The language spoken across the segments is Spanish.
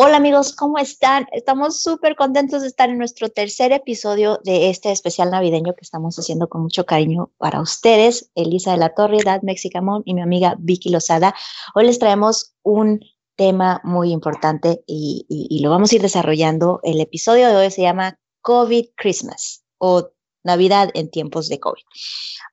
Hola amigos, ¿cómo están? Estamos súper contentos de estar en nuestro tercer episodio de este especial navideño que estamos haciendo con mucho cariño para ustedes, Elisa de la Torre, Dad Mexicamón y mi amiga Vicky Lozada. Hoy les traemos un tema muy importante y, lo vamos a ir desarrollando. El episodio de hoy se llama COVID Christmas o Navidad en tiempos de COVID.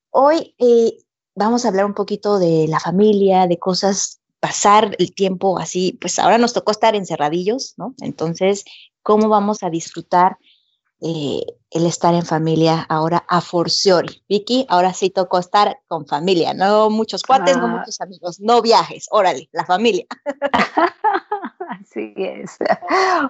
Hoy eh, vamos a hablar un poquito de la familia, de cosas pasar el tiempo así, pues ahora nos tocó estar encerradillos, ¿no? Entonces, ¿cómo vamos a disfrutar eh, el estar en familia ahora a forciori? Vicky, ahora sí tocó estar con familia, no muchos cuates, no ah. muchos amigos, no viajes, órale, la familia. Así es.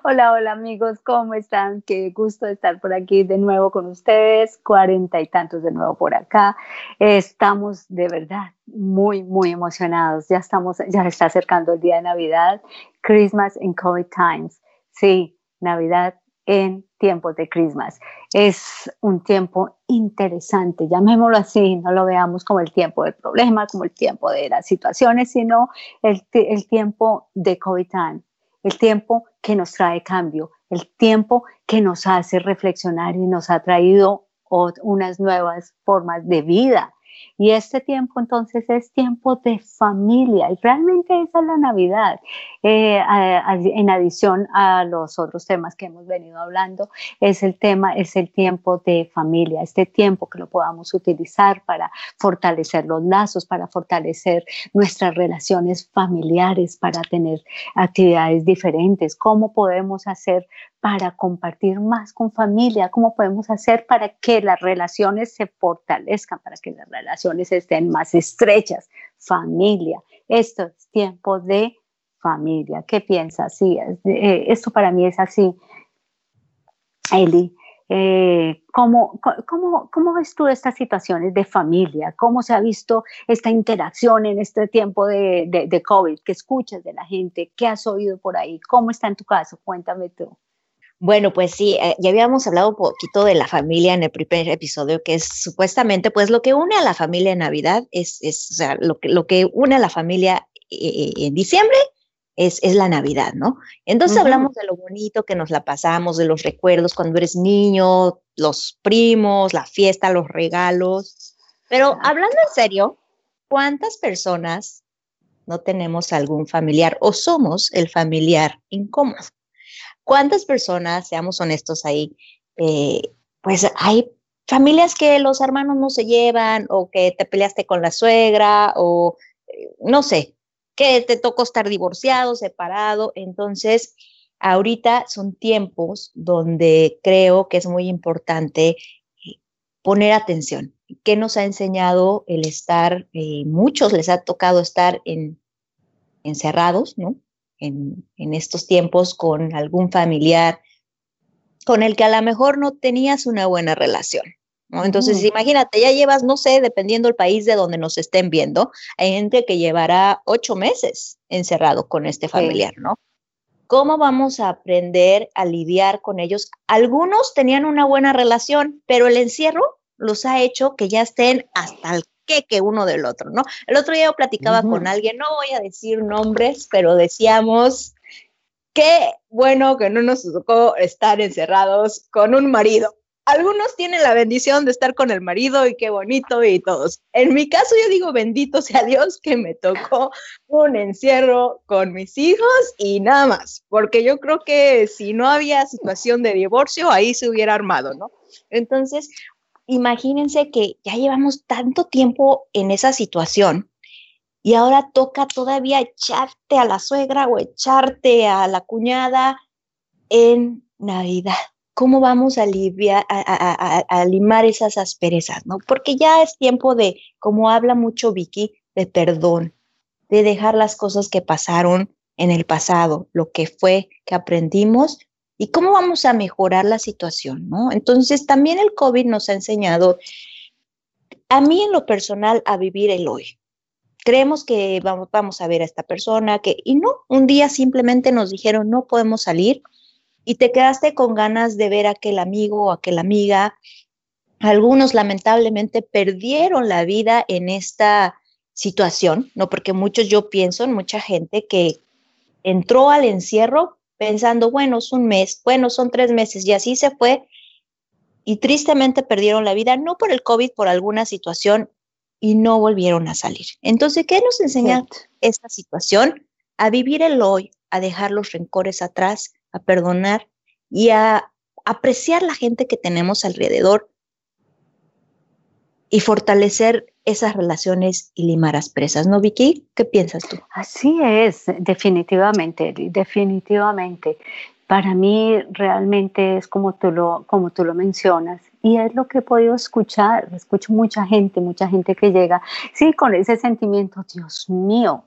Hola, hola amigos, ¿cómo están? Qué gusto estar por aquí de nuevo con ustedes, cuarenta y tantos de nuevo por acá. Estamos de verdad muy, muy emocionados. Ya estamos, ya está acercando el día de Navidad, Christmas in COVID times. Sí, Navidad en tiempos de Christmas. Es un tiempo interesante, llamémoslo así, no lo veamos como el tiempo del problema, como el tiempo de las situaciones, sino el, el tiempo de COVID time, el tiempo que nos trae cambio, el tiempo que nos hace reflexionar y nos ha traído unas nuevas formas de vida, y este tiempo entonces es tiempo de familia. Y realmente esa es la Navidad. Eh, en adición a los otros temas que hemos venido hablando, es el tema, es el tiempo de familia, este tiempo que lo podamos utilizar para fortalecer los lazos, para fortalecer nuestras relaciones familiares, para tener actividades diferentes, cómo podemos hacer para compartir más con familia, cómo podemos hacer para que las relaciones se fortalezcan, para que las relaciones estén más estrechas. Familia, esto es tiempo de familia. ¿Qué piensas? Sí, eh, esto para mí es así. Eli, eh, ¿cómo, cómo, ves tú estas situaciones de familia? ¿Cómo se ha visto esta interacción en este tiempo de, de, de COVID? ¿Qué escuchas de la gente? ¿Qué has oído por ahí? ¿Cómo está en tu caso? Cuéntame tú. Bueno, pues sí, eh, ya habíamos hablado un poquito de la familia en el primer episodio, que es supuestamente, pues lo que une a la familia en Navidad es, es o sea, lo que, lo que une a la familia eh, en diciembre es, es, la Navidad, ¿no? Entonces hablamos de lo bonito que nos la pasamos, de los recuerdos cuando eres niño, los primos, la fiesta, los regalos. Pero hablando en serio, ¿cuántas personas no tenemos algún familiar o somos el familiar incómodo? ¿Cuántas personas, seamos honestos ahí, eh, pues hay familias que los hermanos no se llevan o que te peleaste con la suegra o eh, no sé, que te tocó estar divorciado, separado. Entonces, ahorita son tiempos donde creo que es muy importante eh, poner atención. ¿Qué nos ha enseñado el estar? muchos les ha tocado estar en, encerrados, ¿no? En, estos tiempos con algún familiar con el que a lo mejor no tenías una buena relación. ¿no? Entonces, imagínate, ya llevas, no sé, dependiendo del país de donde nos estén viendo, hay gente que llevará ocho meses encerrado con este familiar, ¿no? ¿Cómo vamos a aprender a lidiar con ellos? Algunos tenían una buena relación, pero el encierro los ha hecho que ya estén hasta el que uno del otro, ¿no? El otro día yo platicaba con alguien, no voy a decir nombres, pero decíamos, qué bueno que no nos tocó estar encerrados con un marido. Algunos tienen la bendición de estar con el marido y qué bonito y todos. En mi caso yo digo bendito sea Dios que me tocó un encierro con mis hijos y nada más, porque yo creo que si no había situación de divorcio ahí se hubiera armado, ¿no? Entonces, imagínense que ya llevamos tanto tiempo en esa situación y ahora toca todavía echarte a la suegra o echarte a la cuñada en Navidad. ¿Cómo vamos a, a, limar esas asperezas? ¿no? Porque ya es tiempo de, como habla mucho Vicky, de perdón, de dejar las cosas que pasaron en el pasado, lo que fue que aprendimos y cómo vamos a mejorar la situación, ¿no? Entonces, también el COVID nos ha enseñado, a mí en lo personal, a vivir el hoy. Creemos que vamos, a ver a esta persona, que, y no, un día simplemente nos dijeron, no podemos salir, y te quedaste con ganas de ver a aquel amigo o aquella amiga. Algunos lamentablemente perdieron la vida en esta situación, ¿no? Porque muchos, yo pienso en mucha gente que entró al encierro pensando, bueno, es un mes, bueno, son tres meses, y así se fue. Y tristemente perdieron la vida, no por el COVID, por alguna situación, y no volvieron a salir. Entonces, ¿qué nos enseña esta situación? A vivir el hoy, a dejar los rencores atrás, a perdonar y a apreciar la gente que tenemos alrededor y fortalecer esas relaciones y limar asperezas, ¿no, Vicky? ¿Qué piensas tú? Así es, definitivamente, definitivamente. Para mí realmente es como tú lo, como tú lo mencionas y es lo que he podido escuchar. Escucho mucha gente, mucha gente que llega, sí, con ese sentimiento, Dios mío,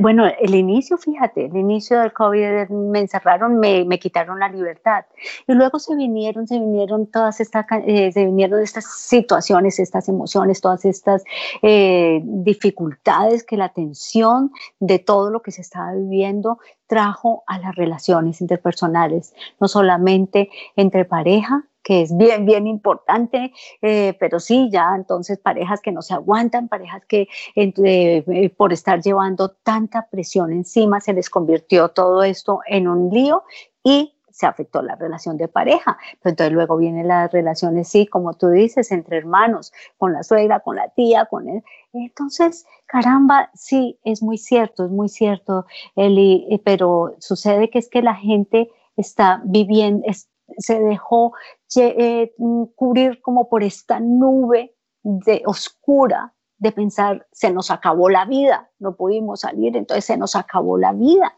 bueno, el inicio, fíjate, el inicio del COVID me encerraron, me, me quitaron la libertad. Y luego se vinieron, se vinieron todas estas, eh, se vinieron estas situaciones, estas emociones, todas estas eh, dificultades que la tensión de todo lo que se estaba viviendo trajo a las relaciones interpersonales, no solamente entre pareja, que es bien, bien importante, eh, pero sí, ya entonces parejas que no se aguantan, parejas que eh, por estar llevando tanta presión encima se les convirtió todo esto en un lío y se afectó la relación de pareja. entonces luego vienen las relaciones, sí, como tú dices, entre hermanos, con la suegra, con la tía, con él. Entonces, caramba, sí, es muy cierto, es muy cierto, Eli, eh, pero sucede que es que la gente está viviendo, se dejó eh, cubrir como por esta nube de oscura de pensar se nos acabó la vida, no pudimos salir, entonces se nos acabó la vida.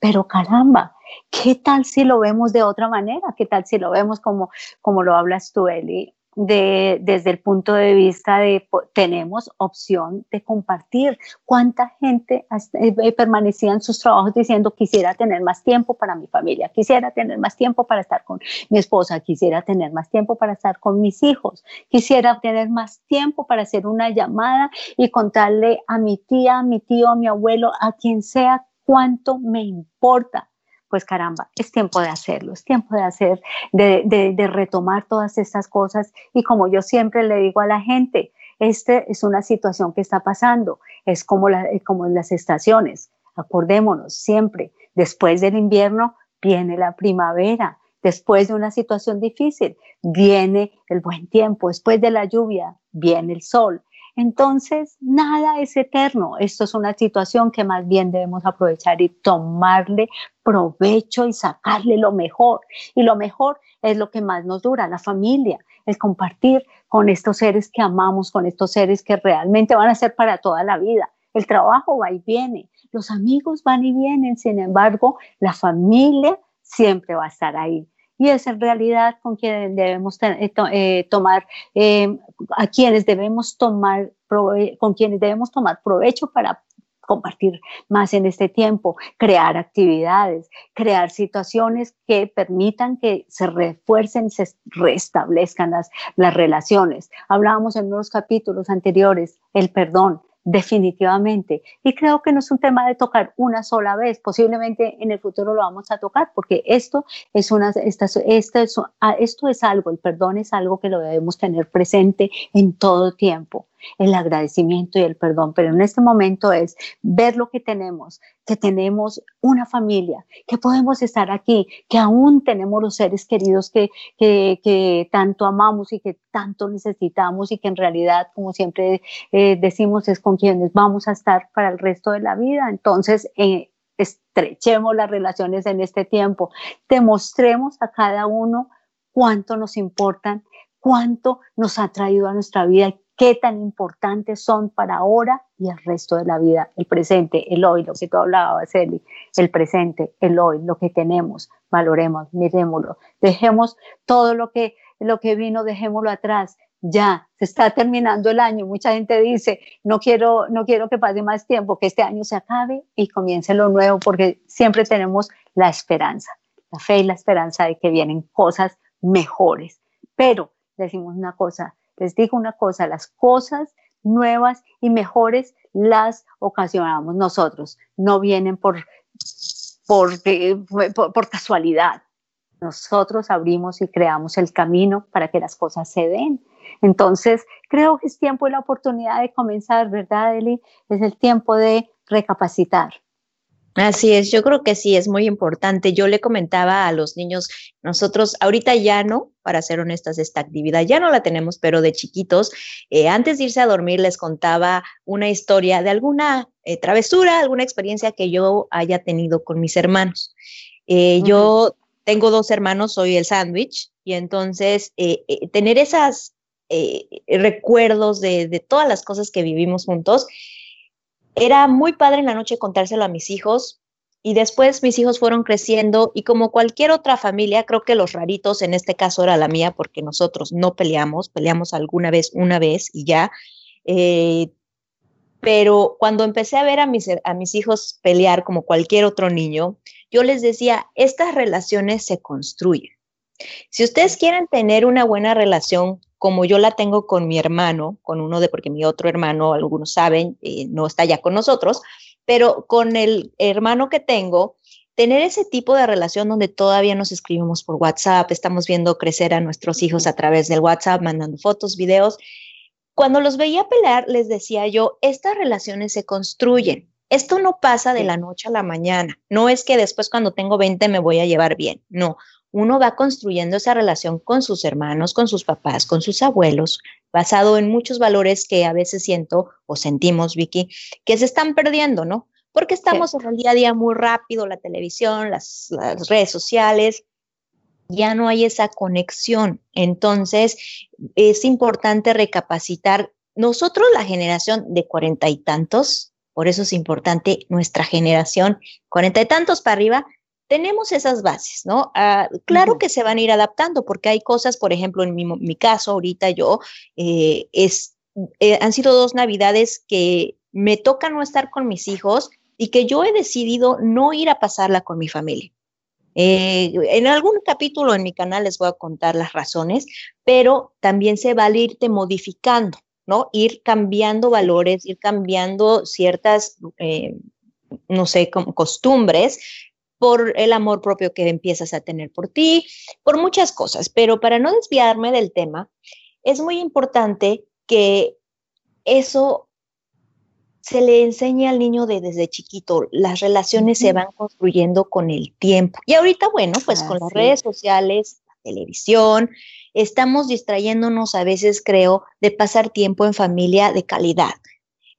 Pero caramba, ¿qué tal si lo vemos de otra manera? ¿Qué tal si lo vemos como, como lo hablas tú, Eli? De, desde el punto de vista de tenemos opción de compartir. ¿Cuánta gente eh, eh, permanecía en sus trabajos diciendo quisiera tener más tiempo para mi familia, quisiera tener más tiempo para estar con mi esposa, quisiera tener más tiempo para estar con mis hijos, quisiera tener más tiempo para hacer una llamada y contarle a mi tía, a mi tío, a mi abuelo, a quien sea cuánto me importa pues caramba, es tiempo de hacerlo, es tiempo de hacer, de, retomar todas estas cosas. Y como yo siempre le digo a la gente, esta es una situación que está pasando, es como, la, como en las estaciones. Acordémonos siempre, después del invierno viene la primavera, después de una situación difícil viene el buen tiempo, después de la lluvia viene el sol. Entonces, nada es eterno. Esto es una situación que más bien debemos aprovechar y tomarle provecho y sacarle lo mejor. Y lo mejor es lo que más nos dura, la familia, el compartir con estos seres que amamos, con estos seres que realmente van a ser para toda la vida. El trabajo va y viene, los amigos van y vienen, sin embargo, la familia siempre va a estar ahí y es en realidad con quienes debemos eh, eh, tomar, eh, a quienes debemos tomar, con quienes debemos tomar provecho para compartir más en este tiempo, crear actividades, crear situaciones que permitan que se refuercen, se restablezcan las, las relaciones. Hablábamos en unos capítulos anteriores, el perdón, definitivamente. Y creo que no es un tema de tocar una sola vez, posiblemente en el futuro lo vamos a tocar, porque esto es, una, esta, esta es, ah, esto es algo, el perdón es algo que lo debemos tener presente en todo tiempo el agradecimiento y el perdón, pero en este momento es ver lo que tenemos, que tenemos una familia, que podemos estar aquí, que aún tenemos los seres queridos que, que, tanto amamos y que tanto necesitamos y que en realidad, como siempre eh, decimos, es con quienes vamos a estar para el resto de la vida. Entonces, eh, estrechemos las relaciones en este tiempo, demostremos a cada uno cuánto nos importan, cuánto nos ha traído a nuestra vida qué tan importantes son para ahora y el resto de la vida, el presente, el hoy, lo que tú hablabas, Eli, el presente, el hoy, lo que tenemos, valoremos, miremoslo, dejemos todo lo que, lo que vino, dejémoslo atrás, ya, se está terminando el año, mucha gente dice, no quiero, no quiero que pase más tiempo, que este año se acabe y comience lo nuevo, porque siempre tenemos la esperanza, la fe y la esperanza de que vienen cosas mejores. Pero decimos una cosa, les digo una cosa, las cosas nuevas y mejores las ocasionamos nosotros, no vienen por, por, por, casualidad. Nosotros abrimos y creamos el camino para que las cosas se den. Entonces, creo que es tiempo y la oportunidad de comenzar, ¿verdad, Eli? Es el tiempo de recapacitar, Así es, yo creo que sí, es muy importante. Yo le comentaba a los niños, nosotros ahorita ya no, para ser honestas, esta actividad ya no la tenemos, pero de chiquitos, eh, antes de irse a dormir les contaba una historia de alguna eh, travesura, alguna experiencia que yo haya tenido con mis hermanos. Eh, yo tengo dos hermanos, soy el sándwich, y entonces tener esos recuerdos de, de todas las cosas que vivimos juntos, era muy padre en la noche contárselo a mis hijos y después mis hijos fueron creciendo y como cualquier otra familia, creo que los raritos, en este caso era la mía porque nosotros no peleamos, peleamos alguna vez, una vez y ya. Pero cuando empecé a ver a mis, a mis hijos pelear como cualquier otro niño, yo les decía, estas relaciones se construyen. Si ustedes quieren tener una buena relación como yo la tengo con mi hermano, con uno de, porque mi otro hermano, algunos saben, eh, no está ya con nosotros, pero con el hermano que tengo, tener ese tipo de relación donde todavía nos escribimos por WhatsApp, estamos viendo crecer a nuestros hijos a través del WhatsApp, mandando fotos, videos. Cuando los veía pelear, les decía yo, estas relaciones se construyen. Esto no pasa de la noche a la mañana. No es que después cuando tengo 20 me voy a llevar bien. No, uno va construyendo esa relación con sus hermanos, con sus papás, con sus abuelos, basado en muchos valores que a veces siento o sentimos, Vicky, que se están perdiendo, ¿no? Porque estamos en el día a día muy rápido, la televisión, las, las redes sociales, ya no hay esa conexión. Entonces, es importante recapacitar. Nosotros, la generación de cuarenta y tantos, por eso es importante nuestra generación, cuarenta y tantos para arriba, tenemos esas bases, ¿no? Ah, claro que se van a ir adaptando porque hay cosas, por ejemplo, en mi, caso, ahorita yo, eh, es, eh, han sido dos navidades que me toca no estar con mis hijos y que yo he decidido no ir a pasarla con mi familia. Eh, en algún capítulo en mi canal les voy a contar las razones, pero también se va a irte modificando, ¿no? Ir cambiando valores, ir cambiando ciertas, no sé, costumbres por el amor propio que empiezas a tener por ti, por muchas cosas. Pero para no desviarme del tema, es muy importante que eso se le enseñe al niño de desde chiquito. Las relaciones se van construyendo con el tiempo. Y ahorita, bueno, pues con las redes sociales, la televisión, estamos distrayéndonos a veces, creo, de pasar tiempo en familia de calidad.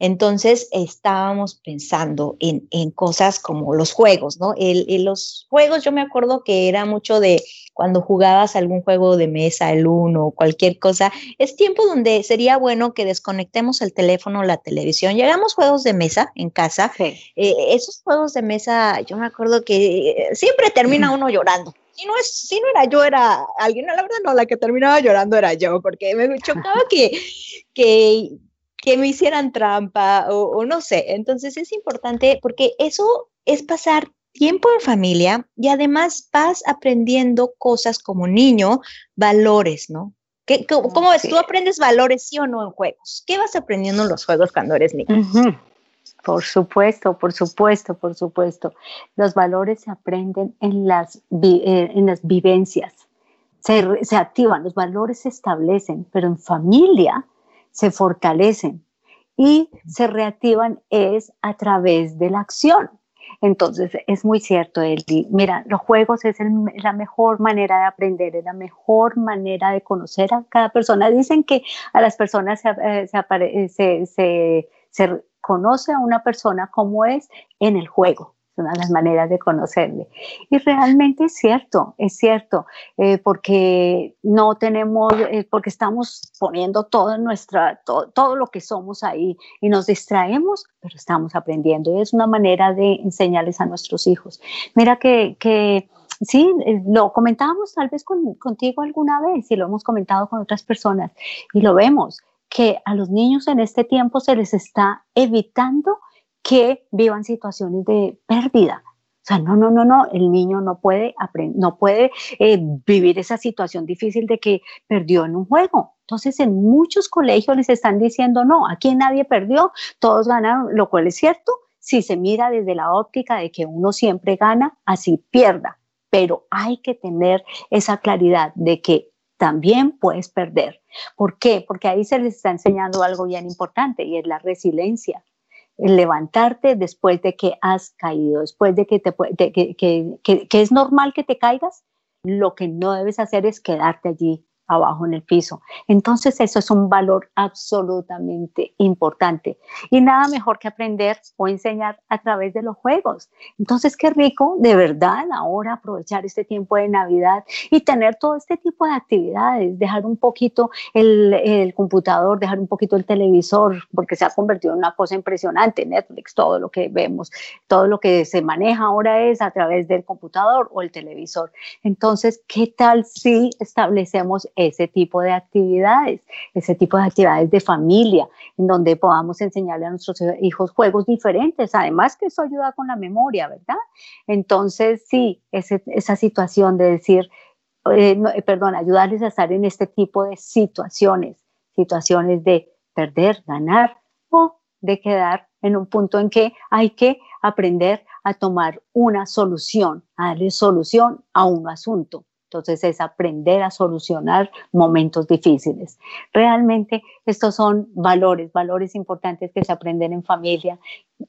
Entonces estábamos pensando en, cosas como los juegos, ¿no? El, los juegos, yo me acuerdo que era mucho de cuando jugabas algún juego de mesa, el uno o cualquier cosa, es tiempo donde sería bueno que desconectemos el teléfono o la televisión. Llegamos juegos de mesa en casa. Eh, esos juegos de mesa, yo me acuerdo que siempre termina uno llorando si no, es, si no era yo, era alguien, la verdad no, la que terminaba llorando era yo, porque me chocaba que, que que me hicieran trampa o, no sé. Entonces es importante porque eso es pasar tiempo en familia y además vas aprendiendo cosas como niño, valores, ¿no? ¿Qué, cómo, ves? ¿Tú aprendes valores sí o no en juegos? ¿Qué vas aprendiendo en los juegos cuando eres niño? Por supuesto, por supuesto, por supuesto. Los valores se aprenden en las, eh, en las vivencias, se, se activan, los valores se establecen, pero en familia se fortalecen y se reactivan es a través de la acción. Entonces, es muy cierto, Elvi. Mira, los juegos es la mejor manera de aprender, es la mejor manera de conocer a cada persona. Dicen que a las personas se, eh, se, se, se conoce a una persona como es en el juego una de las maneras de conocerle. Y realmente es cierto, es cierto, eh, porque no tenemos, eh, porque estamos poniendo todo, nuestra, todo lo que somos ahí y nos distraemos, pero estamos aprendiendo. Y es una manera de enseñarles a nuestros hijos. Mira que, que sí, eh, lo comentábamos tal vez contigo alguna vez y lo hemos comentado con otras personas y lo vemos que a los niños en este tiempo se les está evitando que vivan situaciones de pérdida. O sea, no, no, no, no, el niño no puede, no puede eh, vivir esa situación difícil de que perdió en un juego. Entonces, en muchos colegios les están diciendo, no, aquí nadie perdió, todos ganaron, lo cual es cierto si se mira desde la óptica de que uno siempre gana, así pierda. Pero hay que tener esa claridad de que también puedes perder. ¿Por qué? Porque ahí se les está enseñando algo bien importante y es la resiliencia levantarte después de que has caído, después de que, te, que, que es normal que te caigas, lo que no debes hacer es quedarte allí abajo en el piso. Entonces eso es un valor absolutamente importante y nada mejor que aprender o enseñar a través de los juegos. Entonces qué rico de verdad ahora aprovechar este tiempo de Navidad y tener todo este tipo de actividades, dejar un poquito el, el computador, dejar un poquito el televisor, porque se ha convertido en una cosa impresionante, Netflix, todo lo que vemos, todo lo que se maneja ahora es a través del computador o el televisor. Entonces, ¿qué tal si establecemos ese tipo de actividades, ese tipo de actividades de familia, en donde podamos enseñarle a nuestros hijos juegos diferentes, además que eso ayuda con la memoria, ¿verdad? Entonces, sí, esa situación de decir, eh, eh, perdón, ayudarles a estar en este tipo de situaciones, situaciones de perder, ganar o de quedar en un punto en que hay que aprender a tomar una solución, a darle solución a un asunto. Entonces es aprender a solucionar momentos difíciles. Realmente estos son valores, valores importantes que se aprenden en familia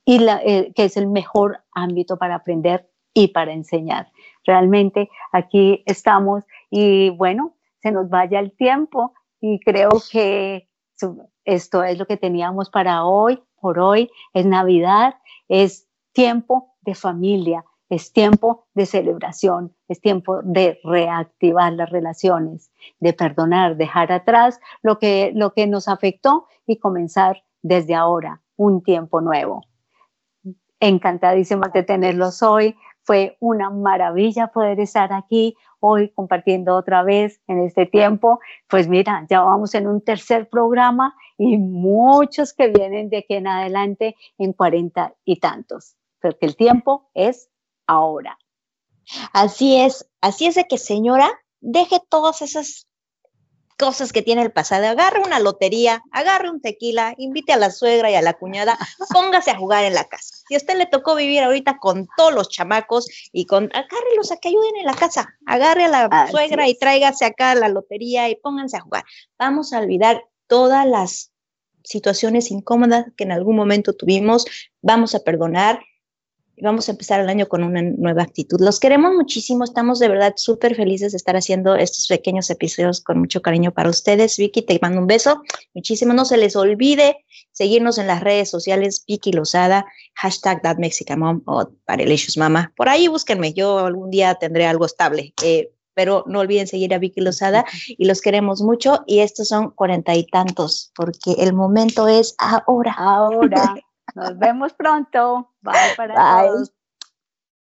y eh, que es el mejor ámbito para aprender y para enseñar. Realmente aquí estamos y bueno, se nos vaya el tiempo y creo que esto es lo que teníamos para hoy, por hoy, es Navidad, es tiempo de familia, es tiempo de celebración, es tiempo de reactivar las relaciones, de perdonar, dejar atrás lo que, lo que nos afectó y comenzar desde ahora un tiempo nuevo. Encantadísima de tenerlos hoy. Fue una maravilla poder estar aquí hoy compartiendo otra vez en este tiempo. Pues mira, ya vamos en un tercer programa y muchos que vienen de aquí en adelante en cuarenta y tantos. Porque el tiempo es ahora. Así es, así es de que señora, deje todas esas cosas que tiene el pasado, agarre una lotería, agarre un tequila, invite a la suegra y a la cuñada, póngase a jugar en la casa. Si a usted le tocó vivir ahorita con todos los chamacos y con, agárrelos a que ayuden en la casa, agarre a la suegra y tráigase acá la lotería y pónganse a jugar. Vamos a olvidar todas las situaciones incómodas que en algún momento tuvimos, vamos a perdonar, vamos a empezar el año con una nueva actitud. Los queremos muchísimo, estamos de verdad súper felices de estar haciendo estos pequeños episodios con mucho cariño para ustedes. Vicky, te mando un beso, muchísimo. No se les olvide seguirnos en las redes sociales, Vicky Lozada, hashtag ThatMexicaMom o Parelicious Mama. Por ahí búsquenme, yo algún día tendré algo estable. Eh, pero no olviden seguir a Vicky Lozada y los queremos mucho y estos son cuarenta y tantos porque el momento es ahora. Ahora. Nos vemos pronto. Bye para todos.